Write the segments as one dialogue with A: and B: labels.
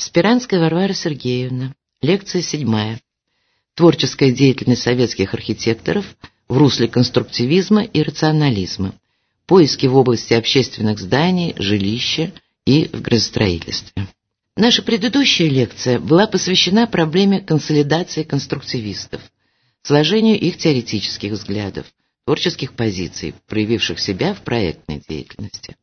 A: Спиранская Варвара Сергеевна. Лекция седьмая. Творческая деятельность советских архитекторов в русле конструктивизма и рационализма. Поиски в области общественных зданий, жилища и в градостроительстве. Наша предыдущая лекция была посвящена проблеме консолидации конструктивистов, сложению их теоретических взглядов, творческих позиций, проявивших себя в проектной деятельности.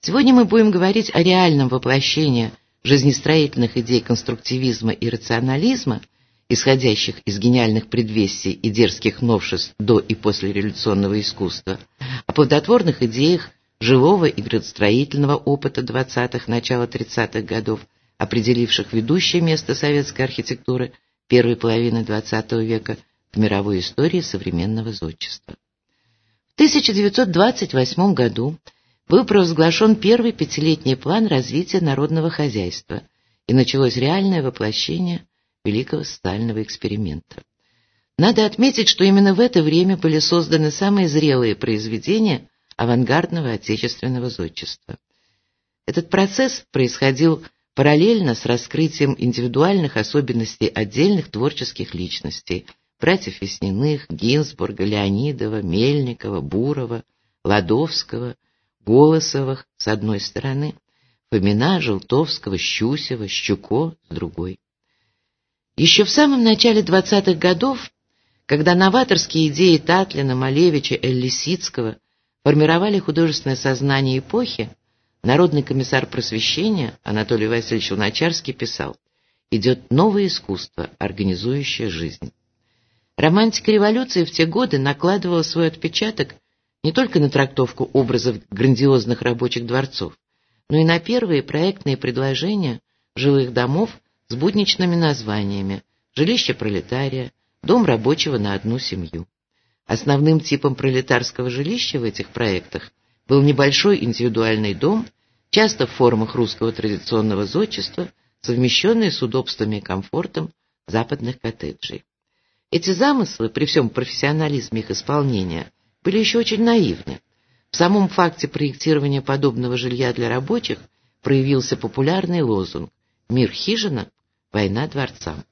A: Сегодня мы будем говорить о реальном воплощении жизнестроительных идей конструктивизма и рационализма, исходящих из гениальных предвестий и дерзких новшеств до и после революционного искусства, о плодотворных идеях живого и градостроительного опыта 20-х, начала 30-х годов, определивших ведущее место советской архитектуры первой половины XX века в мировой истории современного зодчества. В 1928 году был провозглашен первый пятилетний план развития народного хозяйства, и началось реальное воплощение великого социального эксперимента. Надо отметить, что именно в это время были созданы самые зрелые произведения авангардного отечественного зодчества. Этот процесс происходил параллельно с раскрытием индивидуальных особенностей отдельных творческих личностей – братьев Весниных, Гинзбурга, Леонидова, Мельникова, Бурова, Ладовского – Голосовых с одной стороны, Фомина, Желтовского, Щусева, Щуко с другой. Еще в самом начале 20-х годов, когда новаторские идеи Татлина, Малевича, Эллисицкого формировали художественное сознание эпохи, народный комиссар просвещения Анатолий Васильевич Луначарский писал «Идет новое искусство, организующее жизнь». Романтика революции в те годы накладывала свой отпечаток не только на трактовку образов грандиозных рабочих дворцов, но и на первые проектные предложения жилых домов с будничными названиями «Жилище пролетария», «Дом рабочего на одну семью». Основным типом пролетарского жилища в этих проектах был небольшой индивидуальный дом, часто в формах русского традиционного зодчества, совмещенный с удобствами и комфортом западных коттеджей. Эти замыслы, при всем профессионализме их исполнения, были еще очень наивны. В самом факте проектирования подобного жилья для рабочих проявился популярный лозунг «Мир хижина, война дворцам».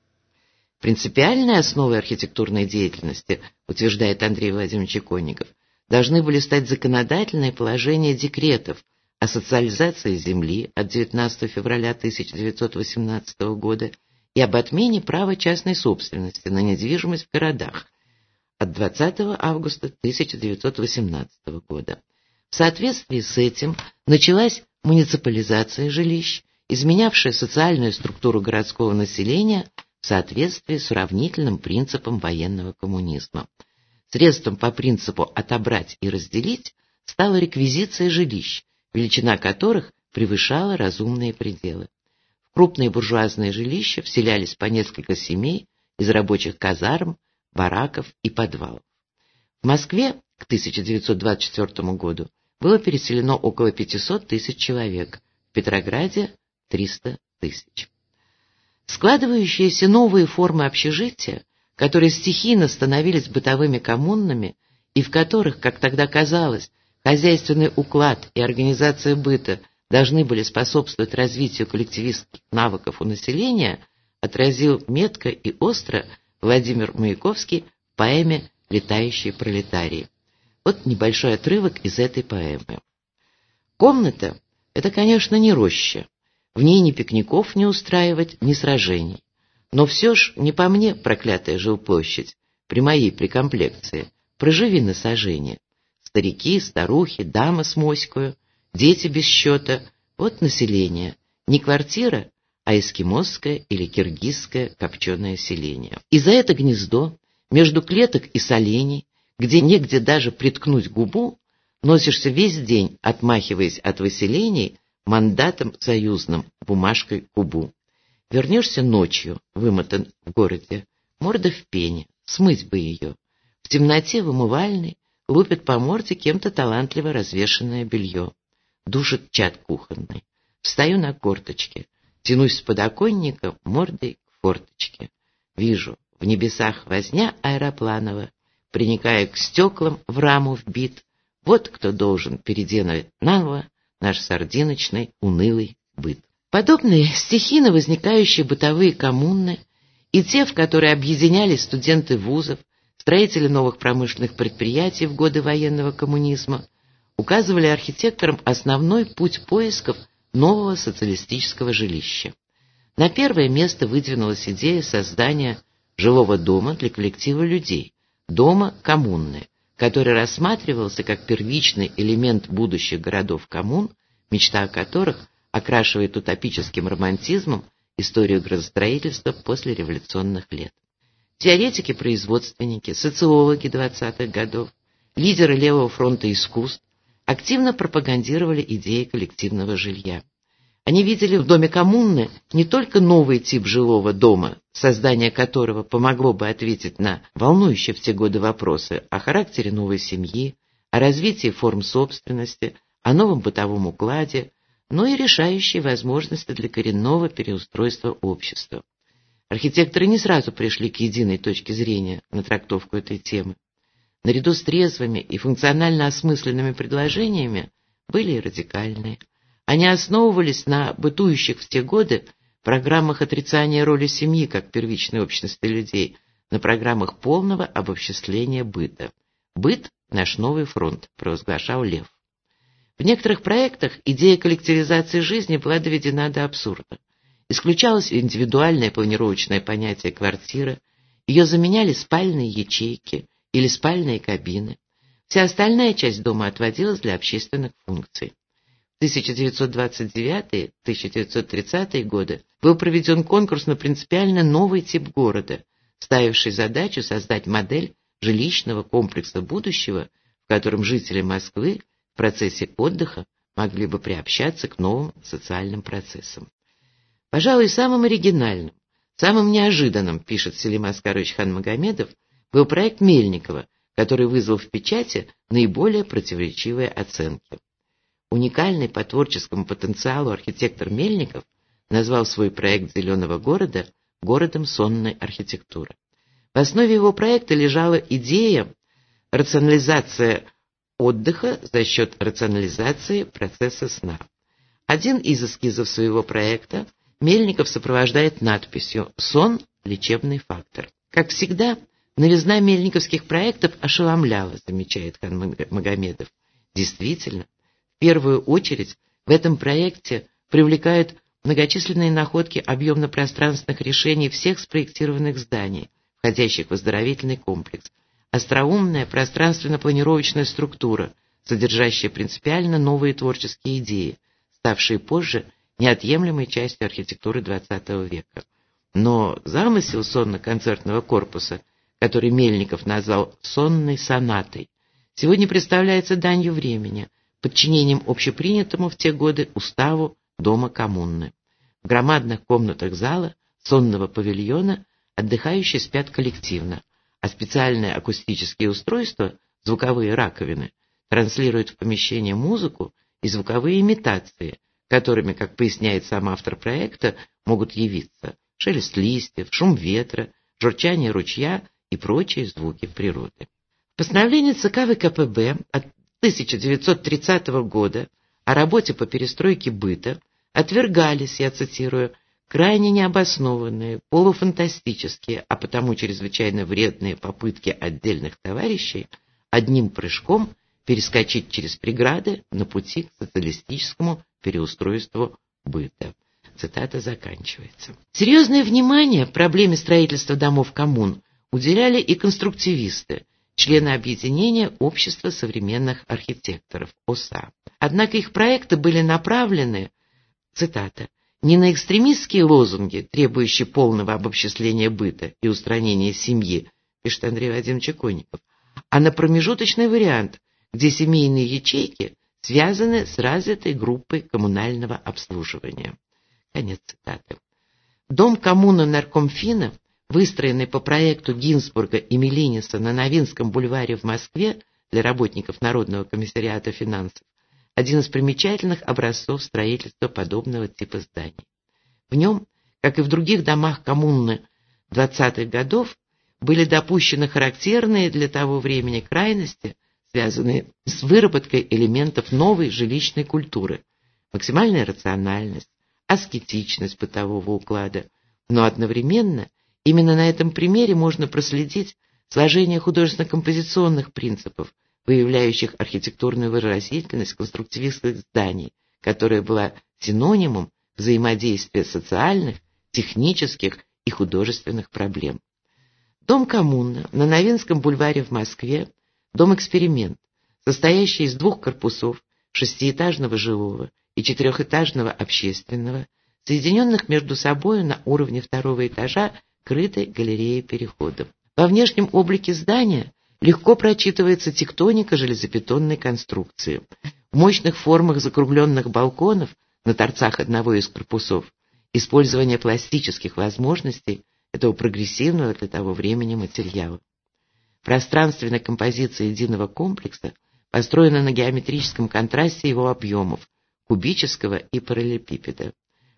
A: Принципиальной основой архитектурной деятельности, утверждает Андрей Владимирович Иконников, должны были стать законодательные положения декретов о социализации земли от 19 февраля 1918 года и об отмене права частной собственности на недвижимость в городах – от 20 августа 1918 года. В соответствии с этим началась муниципализация жилищ, изменявшая социальную структуру городского населения в соответствии с уравнительным принципом военного коммунизма. Средством по принципу «отобрать и разделить» стала реквизиция жилищ, величина которых превышала разумные пределы. В крупные буржуазные жилища вселялись по несколько семей из рабочих казарм, бараков и подвалов. В Москве к 1924 году было переселено около 500 тысяч человек, в Петрограде – 300 тысяч. Складывающиеся новые формы общежития, которые стихийно становились бытовыми коммунами и в которых, как тогда казалось, хозяйственный уклад и организация быта должны были способствовать развитию коллективистских навыков у населения, отразил метко и остро Владимир Маяковский в поэме «Летающие пролетарии». Вот небольшой отрывок из этой поэмы. Комната — это, конечно, не роща. В ней ни пикников не устраивать, ни сражений. Но все ж не по мне проклятая жилплощадь, при моей прикомплекции. Проживи на сожжение. Старики, старухи, дама с моською, дети без счета — вот население. Не квартира, а эскимосское или киргизское копченое селение. И за это гнездо, между клеток и солений, где негде даже приткнуть губу, носишься весь день, отмахиваясь от выселений мандатом союзным, бумажкой кубу. Вернешься ночью, вымотан в городе, морда в пене, смыть бы ее. В темноте в умывальной лупит по морде кем-то талантливо развешенное белье. Душит чат кухонный. Встаю на корточки — Тянусь с подоконника мордой к форточке. Вижу, в небесах возня аэропланова, приникая к стеклам в раму вбит. Вот кто должен переделать наново наш сардиночный унылый быт. Подобные стихийно возникающие бытовые коммуны и те, в которые объединялись студенты вузов, строители новых промышленных предприятий в годы военного коммунизма, указывали архитекторам основной путь поисков нового социалистического жилища. На первое место выдвинулась идея создания жилого дома для коллектива людей, дома коммунны, который рассматривался как первичный элемент будущих городов-коммун, мечта о которых окрашивает утопическим романтизмом историю градостроительства после революционных лет. Теоретики-производственники, социологи 20-х годов, лидеры левого фронта искусств активно пропагандировали идеи коллективного жилья. Они видели в доме коммуны не только новый тип жилого дома, создание которого помогло бы ответить на волнующие в те годы вопросы о характере новой семьи, о развитии форм собственности, о новом бытовом укладе, но и решающие возможности для коренного переустройства общества. Архитекторы не сразу пришли к единой точке зрения на трактовку этой темы. Наряду с трезвыми и функционально осмысленными предложениями были и радикальные. Они основывались на бытующих в те годы программах отрицания роли семьи как первичной общности людей, на программах полного обобществления быта. «Быт – наш новый фронт», – провозглашал Лев. В некоторых проектах идея коллективизации жизни была доведена до абсурда. Исключалось индивидуальное планировочное понятие квартиры, ее заменяли спальные ячейки или спальные кабины. Вся остальная часть дома отводилась для общественных функций. В 1929-1930 годы был проведен конкурс на принципиально новый тип города, ставивший задачу создать модель жилищного комплекса будущего, в котором жители Москвы в процессе отдыха могли бы приобщаться к новым социальным процессам. Пожалуй, самым оригинальным, самым неожиданным, пишет Селим Аскарович Ханмагомедов, был проект Мельникова, который вызвал в печати наиболее противоречивые оценки. Уникальный по творческому потенциалу архитектор Мельников назвал свой проект «Зеленого города» городом сонной архитектуры. В основе его проекта лежала идея рационализация отдыха за счет рационализации процесса сна. Один из эскизов своего проекта Мельников сопровождает надписью «Сон – лечебный фактор». Как всегда, новизна мельниковских проектов ошеломляла, замечает Хан Магомедов. Действительно, в первую очередь в этом проекте привлекают многочисленные находки объемно-пространственных решений всех спроектированных зданий, входящих в оздоровительный комплекс, остроумная пространственно-планировочная структура, содержащая принципиально новые творческие идеи, ставшие позже неотъемлемой частью архитектуры XX века. Но замысел сонно-концертного корпуса, который Мельников назвал «сонной сонатой», сегодня представляется данью времени, подчинением общепринятому в те годы уставу Дома коммуны. В громадных комнатах зала, сонного павильона, отдыхающие спят коллективно, а специальные акустические устройства, звуковые раковины, транслируют в помещение музыку и звуковые имитации, которыми, как поясняет сам автор проекта, могут явиться шелест листьев, шум ветра, журчание ручья и прочие звуки природы. Постановление ЦК ВКПБ от 1930 года о работе по перестройке быта отвергались, я цитирую, крайне необоснованные, полуфантастические, а потому чрезвычайно вредные попытки отдельных товарищей одним прыжком перескочить через преграды на пути к социалистическому переустройству быта. Цитата заканчивается. Серьезное внимание проблеме строительства домов коммун уделяли и конструктивисты, члены объединения Общества современных архитекторов ОСА. Однако их проекты были направлены, цитата, не на экстремистские лозунги, требующие полного обобществления быта и устранения семьи, пишет Андрей Вадимович Конников, а на промежуточный вариант, где семейные ячейки связаны с развитой группой коммунального обслуживания. Конец цитаты. Дом коммуны наркомфина, выстроенный по проекту Гинзбурга и Мелиниса на Новинском бульваре в Москве для работников Народного комиссариата финансов, один из примечательных образцов строительства подобного типа зданий. В нем, как и в других домах коммуны 20-х годов, были допущены характерные для того времени крайности, связанные с выработкой элементов новой жилищной культуры, максимальная рациональность, аскетичность бытового уклада. Но одновременно именно на этом примере можно проследить сложение художественно-композиционных принципов, выявляющих архитектурную выразительность конструктивистских зданий, которая была синонимом взаимодействия социальных, технических и художественных проблем. Дом коммуна на Новинском бульваре в Москве – дом-эксперимент, состоящий из двух корпусов, шестиэтажного жилого и четырехэтажного общественного, соединенных между собой на уровне второго этажа крытой галереей переходов. Во внешнем облике здания легко прочитывается тектоника железобетонной конструкции. В мощных формах закругленных балконов на торцах одного из корпусов использование пластических возможностей этого прогрессивного для того времени материала. Пространственная композиция единого комплекса построена на геометрическом контрасте его объемов – кубического и параллелепипеда.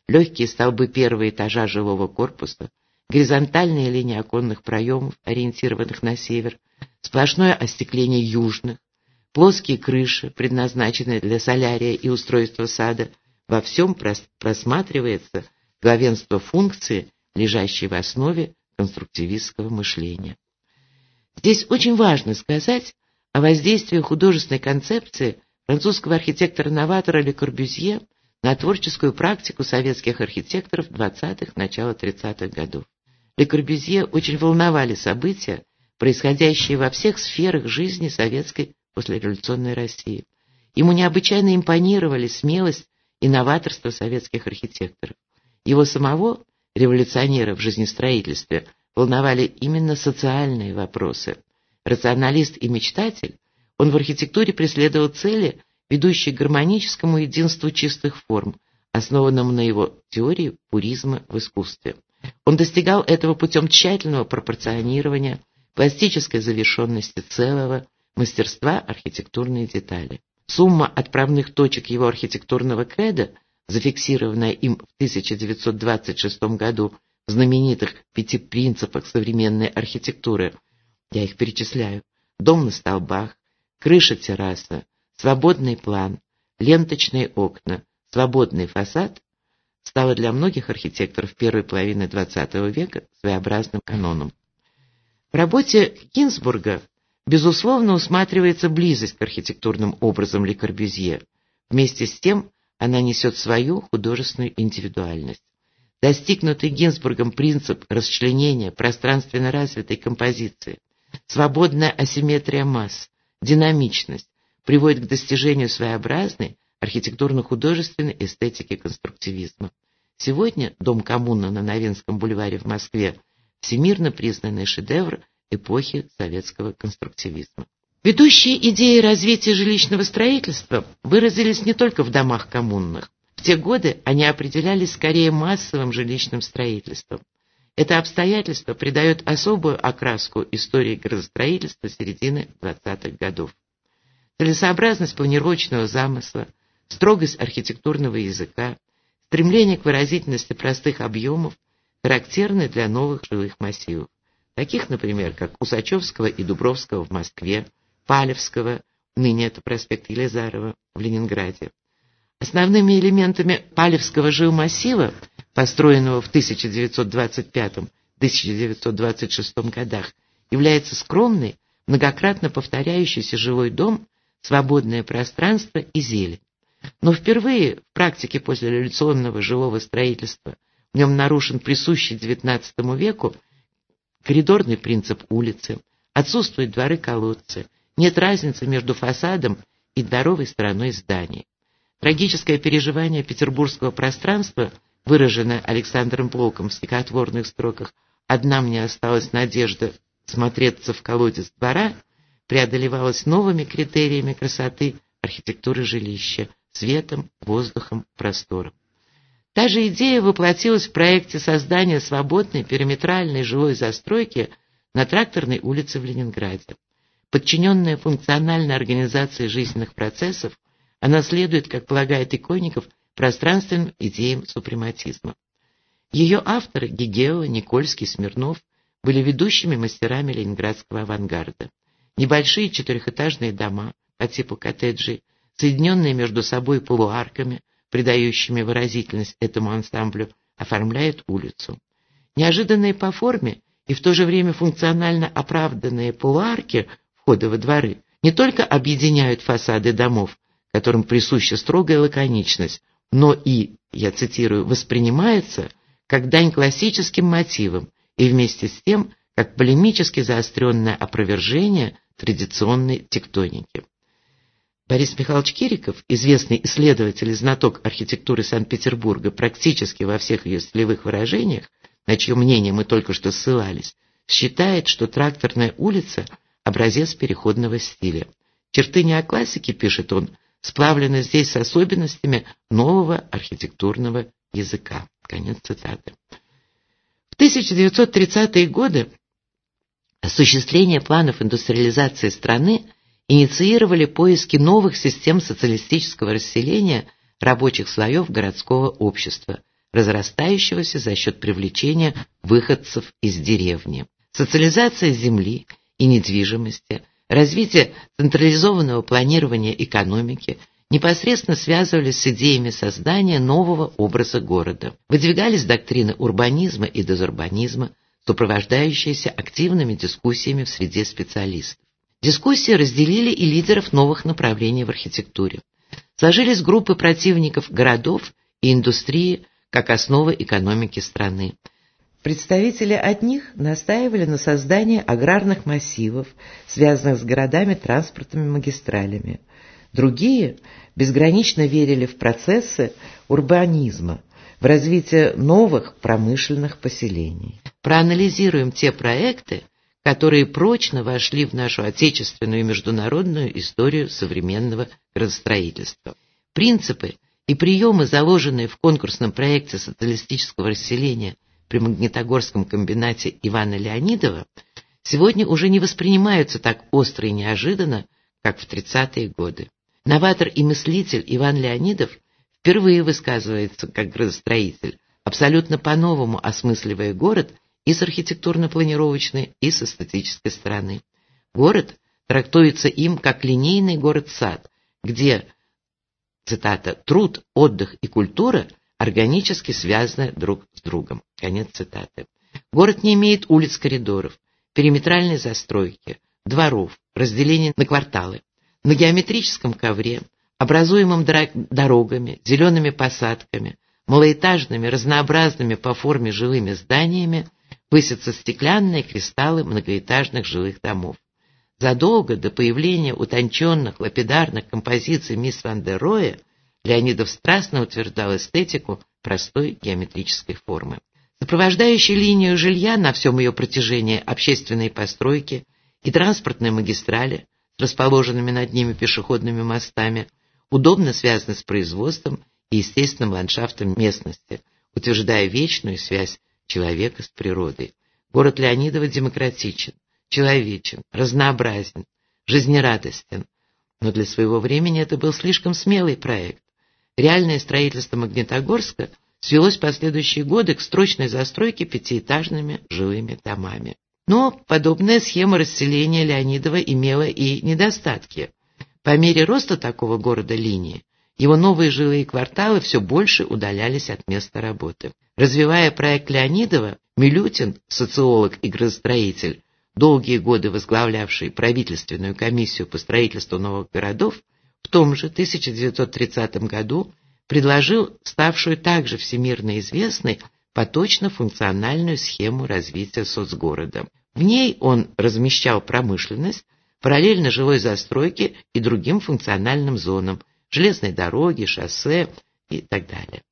A: Легкие столбы первого этажа жилого корпуса, горизонтальные линии оконных проемов, ориентированных на север, сплошное остекление южных, плоские крыши, предназначенные для солярия и устройства сада, во всем просматривается главенство функции, лежащей в основе конструктивистского мышления. Здесь очень важно сказать о воздействии художественной концепции французского архитектора-новатора Ле Корбюзье на творческую практику советских архитекторов 20-х, начала 30-х годов. Ле Корбюзье очень волновали события, происходящие во всех сферах жизни советской послереволюционной России. Ему необычайно импонировали смелость и новаторство советских архитекторов. Его самого, революционера в жизнестроительстве, волновали именно социальные вопросы. Рационалист и мечтатель, он в архитектуре преследовал цели, ведущие к гармоническому единству чистых форм, основанному на его теории пуризма в искусстве. Он достигал этого путем тщательного пропорционирования, пластической завершенности целого, мастерства архитектурной детали. Сумма отправных точек его архитектурного кредо, зафиксированная им в 1926 году в знаменитых пяти принципах современной архитектуры, я их перечисляю, дом на столбах, крыша терраса, свободный план, ленточные окна, свободный фасад, стала для многих архитекторов первой половины XX века своеобразным каноном. В работе Гинзбурга Безусловно, усматривается близость к архитектурным образам Ле Корбюзье. Вместе с тем она несет свою художественную индивидуальность. Достигнутый Гинзбургом принцип расчленения пространственно развитой композиции, свободная асимметрия масс, динамичность приводит к достижению своеобразной архитектурно-художественной эстетики конструктивизма. Сегодня дом коммуна на Новинском бульваре в Москве всемирно признанный шедевр эпохи советского конструктивизма. Ведущие идеи развития жилищного строительства выразились не только в домах коммунных. В те годы они определялись скорее массовым жилищным строительством. Это обстоятельство придает особую окраску истории градостроительства середины 20-х годов. Целесообразность планировочного замысла, строгость архитектурного языка, стремление к выразительности простых объемов характерны для новых жилых массивов таких, например, как Усачевского и Дубровского в Москве, Палевского, ныне это проспект Елизарова, в Ленинграде. Основными элементами Палевского жилмассива, построенного в 1925-1926 годах, является скромный, многократно повторяющийся жилой дом, свободное пространство и зелень. Но впервые в практике послереволюционного жилого строительства в нем нарушен присущий XIX веку коридорный принцип улицы, отсутствуют дворы-колодцы, нет разницы между фасадом и здоровой стороной здания. Трагическое переживание петербургского пространства, выраженное Александром Блоком в стихотворных строках «Одна мне осталась надежда смотреться в колодец двора», преодолевалось новыми критериями красоты архитектуры жилища, светом, воздухом, простором. Та же идея воплотилась в проекте создания свободной периметральной жилой застройки на Тракторной улице в Ленинграде. Подчиненная функциональной организации жизненных процессов, она следует, как полагает Иконников, пространственным идеям супрематизма. Ее авторы Гигео, Никольский, Смирнов были ведущими мастерами ленинградского авангарда. Небольшие четырехэтажные дома по типу коттеджей, соединенные между собой полуарками, придающими выразительность этому ансамблю, оформляют улицу. Неожиданные по форме и в то же время функционально оправданные полуарки входа во дворы не только объединяют фасады домов, которым присуща строгая лаконичность, но и, я цитирую, воспринимается как дань классическим мотивам и вместе с тем как полемически заостренное опровержение традиционной тектоники. Борис Михайлович Кириков, известный исследователь и знаток архитектуры Санкт-Петербурга практически во всех ее стилевых выражениях, на чье мнение мы только что ссылались, считает, что тракторная улица – образец переходного стиля. Черты неоклассики, пишет он, сплавлены здесь с особенностями нового архитектурного языка. Конец цитаты. В 1930-е годы осуществление планов индустриализации страны инициировали поиски новых систем социалистического расселения рабочих слоев городского общества, разрастающегося за счет привлечения выходцев из деревни. Социализация земли и недвижимости, развитие централизованного планирования экономики непосредственно связывались с идеями создания нового образа города. Выдвигались доктрины урбанизма и дезурбанизма, сопровождающиеся активными дискуссиями в среде специалистов. Дискуссии разделили и лидеров новых направлений в архитектуре. Сложились группы противников городов и индустрии как основы экономики страны. Представители одних настаивали на создании аграрных массивов, связанных с городами транспортными магистралями. Другие безгранично верили в процессы урбанизма, в развитие новых промышленных поселений. Проанализируем те проекты, которые прочно вошли в нашу отечественную и международную историю современного градостроительства. Принципы и приемы, заложенные в конкурсном проекте социалистического расселения при Магнитогорском комбинате Ивана Леонидова, сегодня уже не воспринимаются так остро и неожиданно, как в 30-е годы. Новатор и мыслитель Иван Леонидов впервые высказывается как градостроитель, абсолютно по-новому осмысливая город и с архитектурно-планировочной, и с эстетической стороны. Город трактуется им как линейный город-сад, где, цитата, «труд, отдых и культура органически связаны друг с другом». Конец цитаты. Город не имеет улиц-коридоров, периметральной застройки, дворов, разделения на кварталы. На геометрическом ковре, образуемом дорогами, зелеными посадками, малоэтажными, разнообразными по форме жилыми зданиями – высятся стеклянные кристаллы многоэтажных жилых домов. Задолго до появления утонченных лапидарных композиций мисс Ван дер Роя Леонидов страстно утверждал эстетику простой геометрической формы. Сопровождающие линию жилья на всем ее протяжении общественные постройки и транспортные магистрали с расположенными над ними пешеходными мостами удобно связаны с производством и естественным ландшафтом местности, утверждая вечную связь человека с природой. Город Леонидова демократичен, человечен, разнообразен, жизнерадостен. Но для своего времени это был слишком смелый проект. Реальное строительство Магнитогорска свелось в последующие годы к строчной застройке пятиэтажными жилыми домами. Но подобная схема расселения Леонидова имела и недостатки. По мере роста такого города линии его новые жилые кварталы все больше удалялись от места работы. Развивая проект Леонидова, Милютин, социолог и градостроитель, долгие годы возглавлявший правительственную комиссию по строительству новых городов, в том же 1930 году предложил ставшую также всемирно известной поточно-функциональную схему развития соцгорода. В ней он размещал промышленность, параллельно жилой застройке и другим функциональным зонам – железной дороги, шоссе и так далее.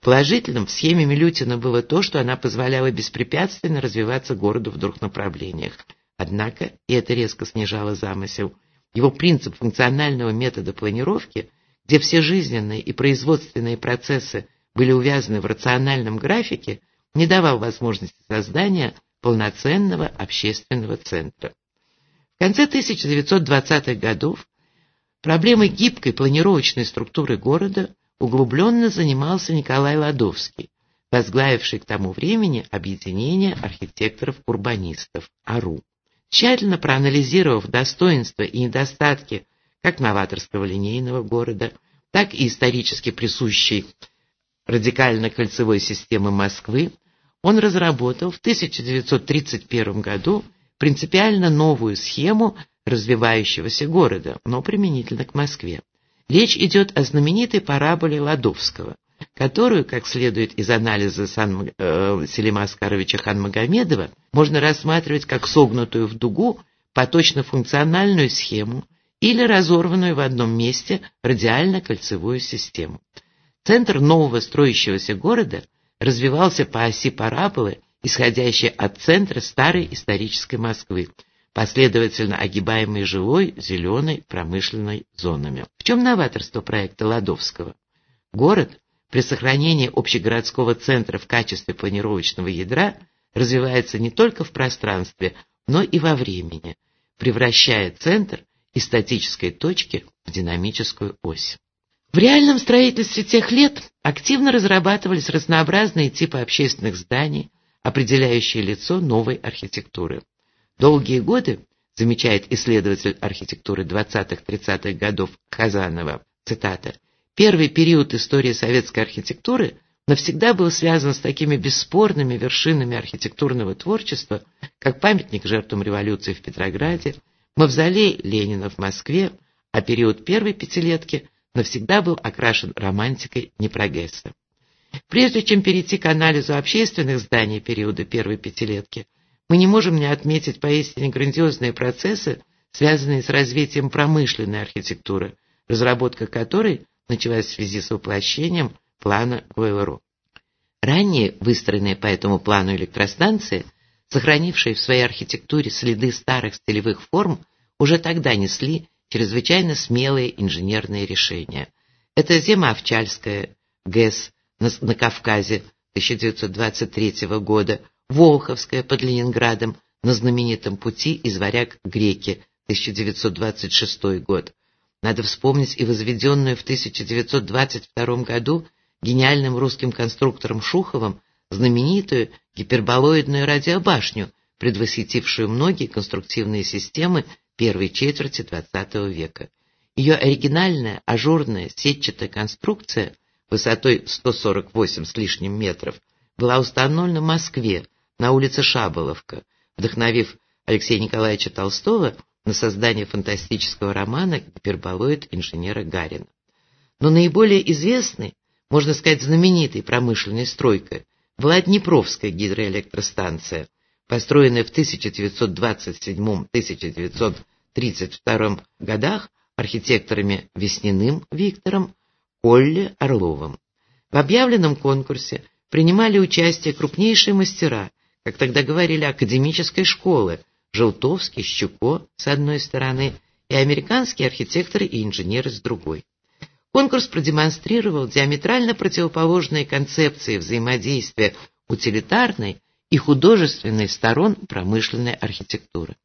A: Положительным в схеме Милютина было то, что она позволяла беспрепятственно развиваться городу в двух направлениях. Однако, и это резко снижало замысел, его принцип функционального метода планировки, где все жизненные и производственные процессы были увязаны в рациональном графике, не давал возможности создания полноценного общественного центра. В конце 1920-х годов Проблемой гибкой планировочной структуры города углубленно занимался Николай Ладовский, возглавивший к тому времени объединение архитекторов-урбанистов АРУ. Тщательно проанализировав достоинства и недостатки как новаторского линейного города, так и исторически присущей радикально-кольцевой системы Москвы, он разработал в 1931 году принципиально новую схему развивающегося города, но применительно к Москве. Речь идет о знаменитой параболе Ладовского, которую, как следует из анализа Сан, э, Селима Аскаровича Ханмагомедова, можно рассматривать как согнутую в дугу поточно-функциональную схему или разорванную в одном месте радиально-кольцевую систему. Центр нового строящегося города развивался по оси параболы, исходящей от центра старой исторической Москвы, последовательно огибаемой жилой, зеленой, промышленной зонами. В чем новаторство проекта Ладовского? Город при сохранении общегородского центра в качестве планировочного ядра развивается не только в пространстве, но и во времени, превращая центр из статической точки в динамическую ось. В реальном строительстве тех лет активно разрабатывались разнообразные типы общественных зданий, определяющие лицо новой архитектуры. Долгие годы, замечает исследователь архитектуры 20-30-х годов Хазанова, цитата, «первый период истории советской архитектуры навсегда был связан с такими бесспорными вершинами архитектурного творчества, как памятник жертвам революции в Петрограде, мавзолей Ленина в Москве, а период первой пятилетки навсегда был окрашен романтикой непрогресса. Прежде чем перейти к анализу общественных зданий периода первой пятилетки, мы не можем не отметить поистине грандиозные процессы, связанные с развитием промышленной архитектуры, разработка которой началась в связи с воплощением плана ГЛРО. Ранее выстроенные по этому плану электростанции, сохранившие в своей архитектуре следы старых стилевых форм, уже тогда несли чрезвычайно смелые инженерные решения. Это Зимовчальская ГЭС на Кавказе 1923 года, Волховская под Ленинградом на знаменитом пути из Варяг к Греке 1926 год. Надо вспомнить и возведенную в 1922 году гениальным русским конструктором Шуховым знаменитую гиперболоидную радиобашню, предвосхитившую многие конструктивные системы первой четверти XX века. Ее оригинальная ажурная сетчатая конструкция высотой 148 с лишним метров была установлена в Москве на улице Шаболовка, вдохновив Алексея Николаевича Толстого на создание фантастического романа «Гиперболоид инженера Гарина». Но наиболее известной, можно сказать, знаменитой промышленной стройкой была Днепровская гидроэлектростанция, построенная в 1927-1932 годах архитекторами Весниным Виктором, Колле Орловым. В объявленном конкурсе принимали участие крупнейшие мастера, как тогда говорили, академической школы, Желтовский, Щуко с одной стороны и американские архитекторы и инженеры с другой. Конкурс продемонстрировал диаметрально противоположные концепции взаимодействия утилитарной и художественной сторон промышленной архитектуры.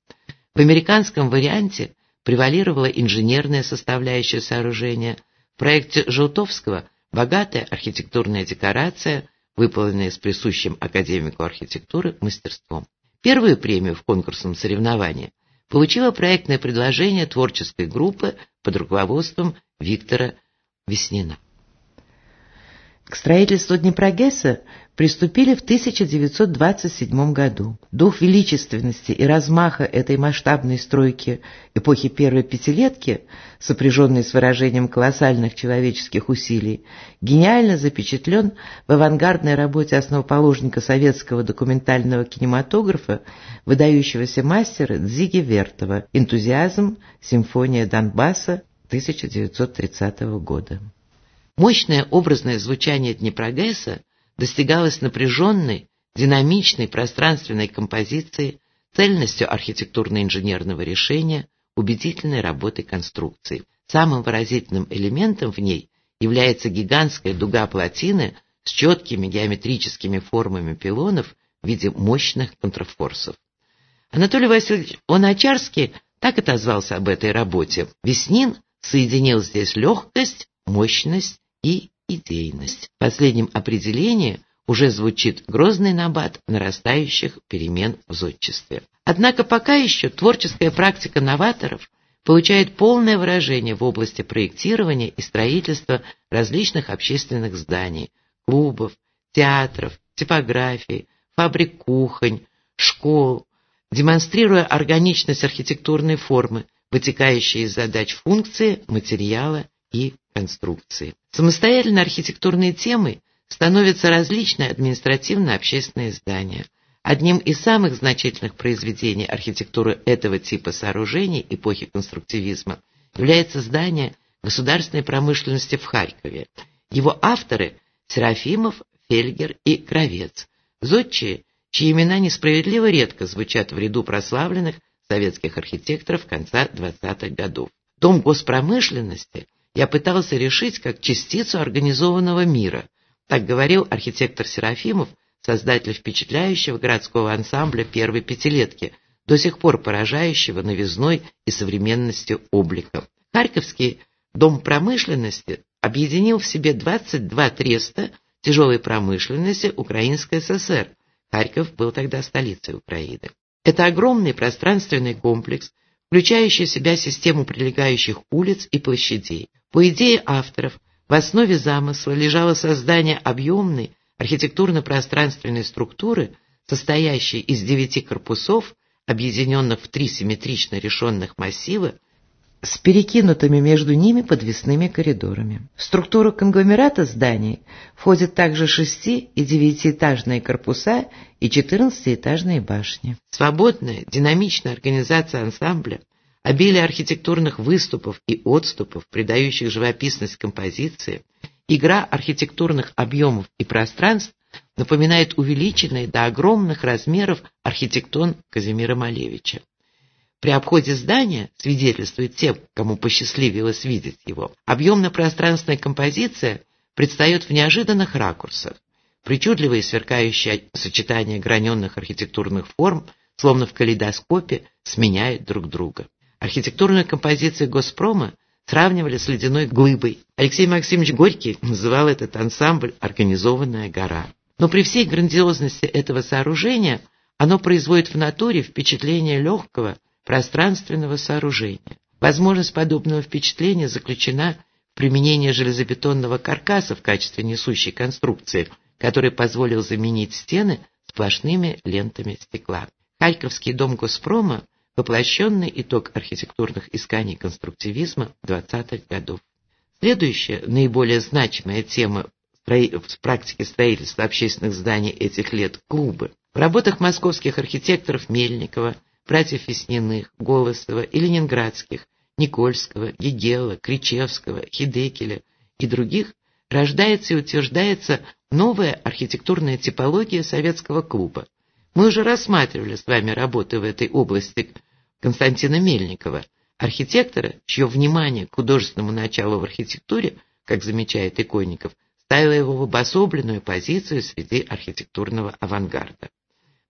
A: В американском варианте превалировала инженерная составляющая сооружения, в проекте Желтовского богатая архитектурная декорация, выполненная с присущим академику архитектуры мастерством. Первую премию в конкурсном соревновании получила проектное предложение творческой группы под руководством Виктора Веснина. К строительству Днепрогесса приступили в 1927 году. Дух величественности и размаха этой масштабной стройки эпохи первой пятилетки, сопряженной с выражением колоссальных человеческих усилий, гениально запечатлен в авангардной работе основоположника советского документального кинематографа, выдающегося мастера Дзиги Вертова «Энтузиазм. Симфония Донбасса» 1930 года. Мощное образное звучание Днепрогресса достигалось напряженной, динамичной пространственной композицией, цельностью архитектурно-инженерного решения, убедительной работой конструкции. Самым выразительным элементом в ней является гигантская дуга плотины с четкими геометрическими формами пилонов в виде мощных контрафорсов. Анатолий Васильевич Оначарский так отозвался об этой работе. Веснин соединил здесь легкость, мощность и идейность. В последнем определении уже звучит грозный набат нарастающих перемен в зодчестве. Однако пока еще творческая практика новаторов получает полное выражение в области проектирования и строительства различных общественных зданий, клубов, театров, типографий, фабрик кухонь, школ, демонстрируя органичность архитектурной формы, вытекающей из задач функции, материала и конструкции. Самостоятельно архитектурной темой становятся различные административно-общественные здания. Одним из самых значительных произведений архитектуры этого типа сооружений эпохи конструктивизма является здание государственной промышленности в Харькове. Его авторы – Серафимов, Фельгер и Кровец, зодчие, чьи имена несправедливо редко звучат в ряду прославленных советских архитекторов конца 20-х годов. Дом госпромышленности я пытался решить как частицу организованного мира, так говорил архитектор Серафимов, создатель впечатляющего городского ансамбля первой пятилетки, до сих пор поражающего новизной и современностью облика. Харьковский дом промышленности объединил в себе 22 треста тяжелой промышленности Украинской ССР. Харьков был тогда столицей Украины. Это огромный пространственный комплекс, включающий в себя систему прилегающих улиц и площадей. По идее авторов, в основе замысла лежало создание объемной архитектурно-пространственной структуры, состоящей из девяти корпусов, объединенных в три симметрично решенных массива, с перекинутыми между ними подвесными коридорами. В структуру конгломерата зданий входят также шести- и девятиэтажные корпуса и четырнадцатиэтажные башни. Свободная, динамичная организация ансамбля, обилие архитектурных выступов и отступов, придающих живописность композиции, игра архитектурных объемов и пространств напоминает увеличенный до огромных размеров архитектон Казимира Малевича. При обходе здания, свидетельствует тем, кому посчастливилось видеть его, объемно-пространственная композиция предстает в неожиданных ракурсах. Причудливые сверкающие сочетания граненных архитектурных форм, словно в калейдоскопе, сменяют друг друга. Архитектурную композицию «Госпрома» сравнивали с ледяной глыбой. Алексей Максимович Горький называл этот ансамбль «организованная гора». Но при всей грандиозности этого сооружения оно производит в натуре впечатление легкого, пространственного сооружения. Возможность подобного впечатления заключена в применении железобетонного каркаса в качестве несущей конструкции, который позволил заменить стены сплошными лентами стекла. Харьковский дом Госпрома – воплощенный итог архитектурных исканий конструктивизма 20-х годов. Следующая, наиболее значимая тема в практике строительства общественных зданий этих лет – клубы. В работах московских архитекторов Мельникова, братьев Весниных, Голосова и Ленинградских, Никольского, Гегела, Кричевского, Хидекеля и других рождается и утверждается новая архитектурная типология советского клуба. Мы уже рассматривали с вами работы в этой области Константина Мельникова, архитектора, чье внимание к художественному началу в архитектуре, как замечает Иконников, ставило его в обособленную позицию среди архитектурного авангарда.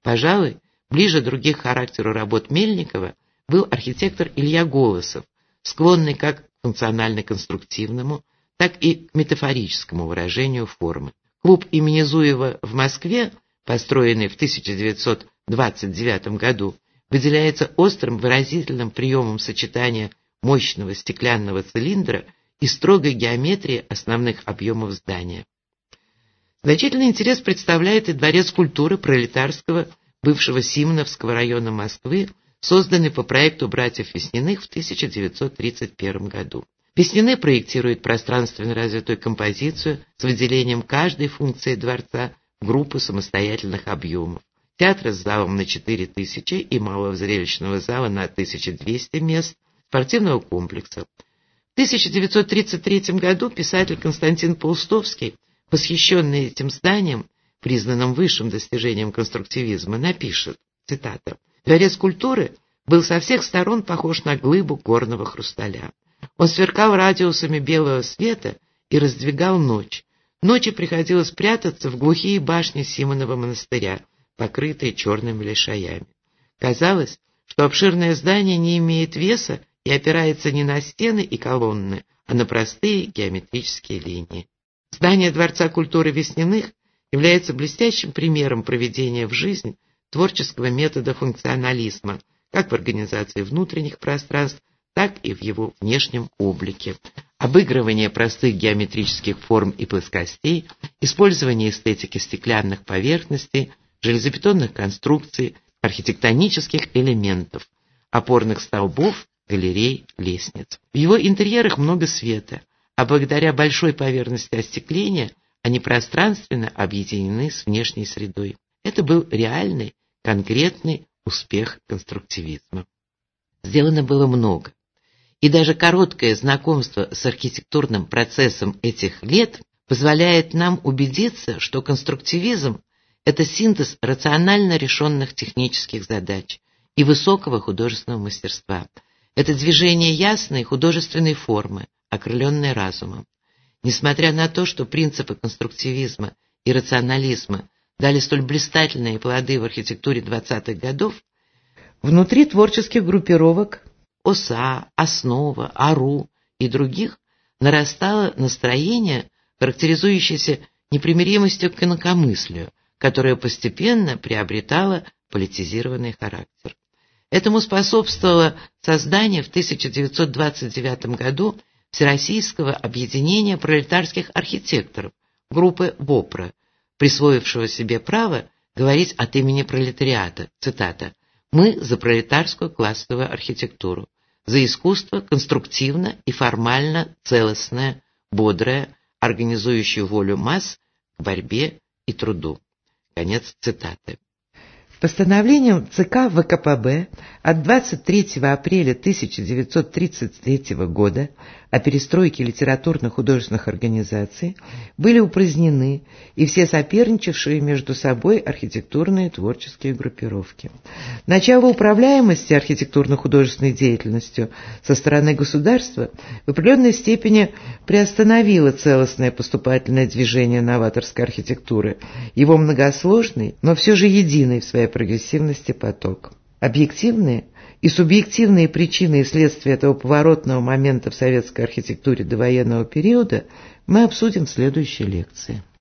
A: Пожалуй, Ближе других характеру работ Мельникова был архитектор Илья Голосов, склонный как к функционально-конструктивному, так и к метафорическому выражению формы. Клуб имени Зуева в Москве, построенный в 1929 году, выделяется острым выразительным приемом сочетания мощного стеклянного цилиндра и строгой геометрии основных объемов здания. Значительный интерес представляет и Дворец культуры пролетарского бывшего Симоновского района Москвы, созданный по проекту братьев Весниных в 1931 году. Веснины проектирует пространственно развитую композицию с выделением каждой функции дворца в группу самостоятельных объемов. Театра с залом на 4000 и малого зрелищного зала на 1200 мест, спортивного комплекса. В 1933 году писатель Константин Паустовский, восхищенный этим зданием, признанном высшим достижением конструктивизма, напишет, цитата, «Дворец культуры был со всех сторон похож на глыбу горного хрусталя. Он сверкал радиусами белого света и раздвигал ночь. Ночи приходилось прятаться в глухие башни Симонова монастыря, покрытые черными лишаями. Казалось, что обширное здание не имеет веса и опирается не на стены и колонны, а на простые геометрические линии. Здание Дворца культуры Весняных является блестящим примером проведения в жизнь творческого метода функционализма, как в организации внутренних пространств, так и в его внешнем облике. Обыгрывание простых геометрических форм и плоскостей, использование эстетики стеклянных поверхностей, железобетонных конструкций, архитектонических элементов, опорных столбов, галерей, лестниц. В его интерьерах много света, а благодаря большой поверхности остекления они пространственно объединены с внешней средой. Это был реальный, конкретный успех конструктивизма. Сделано было много. И даже короткое знакомство с архитектурным процессом этих лет позволяет нам убедиться, что конструктивизм – это синтез рационально решенных технических задач и высокого художественного мастерства. Это движение ясной художественной формы, окрыленной разумом. Несмотря на то, что принципы конструктивизма и рационализма дали столь блистательные плоды в архитектуре 20-х годов, внутри творческих группировок ОСА, Основа, АРУ и других нарастало настроение, характеризующееся непримиримостью к инакомыслию, которое постепенно приобретало политизированный характер. Этому способствовало создание в 1929 году Всероссийского объединения пролетарских архитекторов, группы ВОПРа, присвоившего себе право говорить от имени пролетариата, цитата, «Мы за пролетарскую классовую архитектуру, за искусство конструктивно и формально целостное, бодрое, организующее волю масс к борьбе и труду». Конец цитаты. Постановлением ЦК ВКПБ от 23 апреля 1933 года о перестройке литературно-художественных организаций были упразднены и все соперничавшие между собой архитектурные творческие группировки. Начало управляемости архитектурно-художественной деятельностью со стороны государства в определенной степени приостановило целостное поступательное движение новаторской архитектуры, его многосложный, но все же единый в своей прогрессивности поток. Объективные и субъективные причины и следствия этого поворотного момента в советской архитектуре довоенного периода мы обсудим в следующей лекции.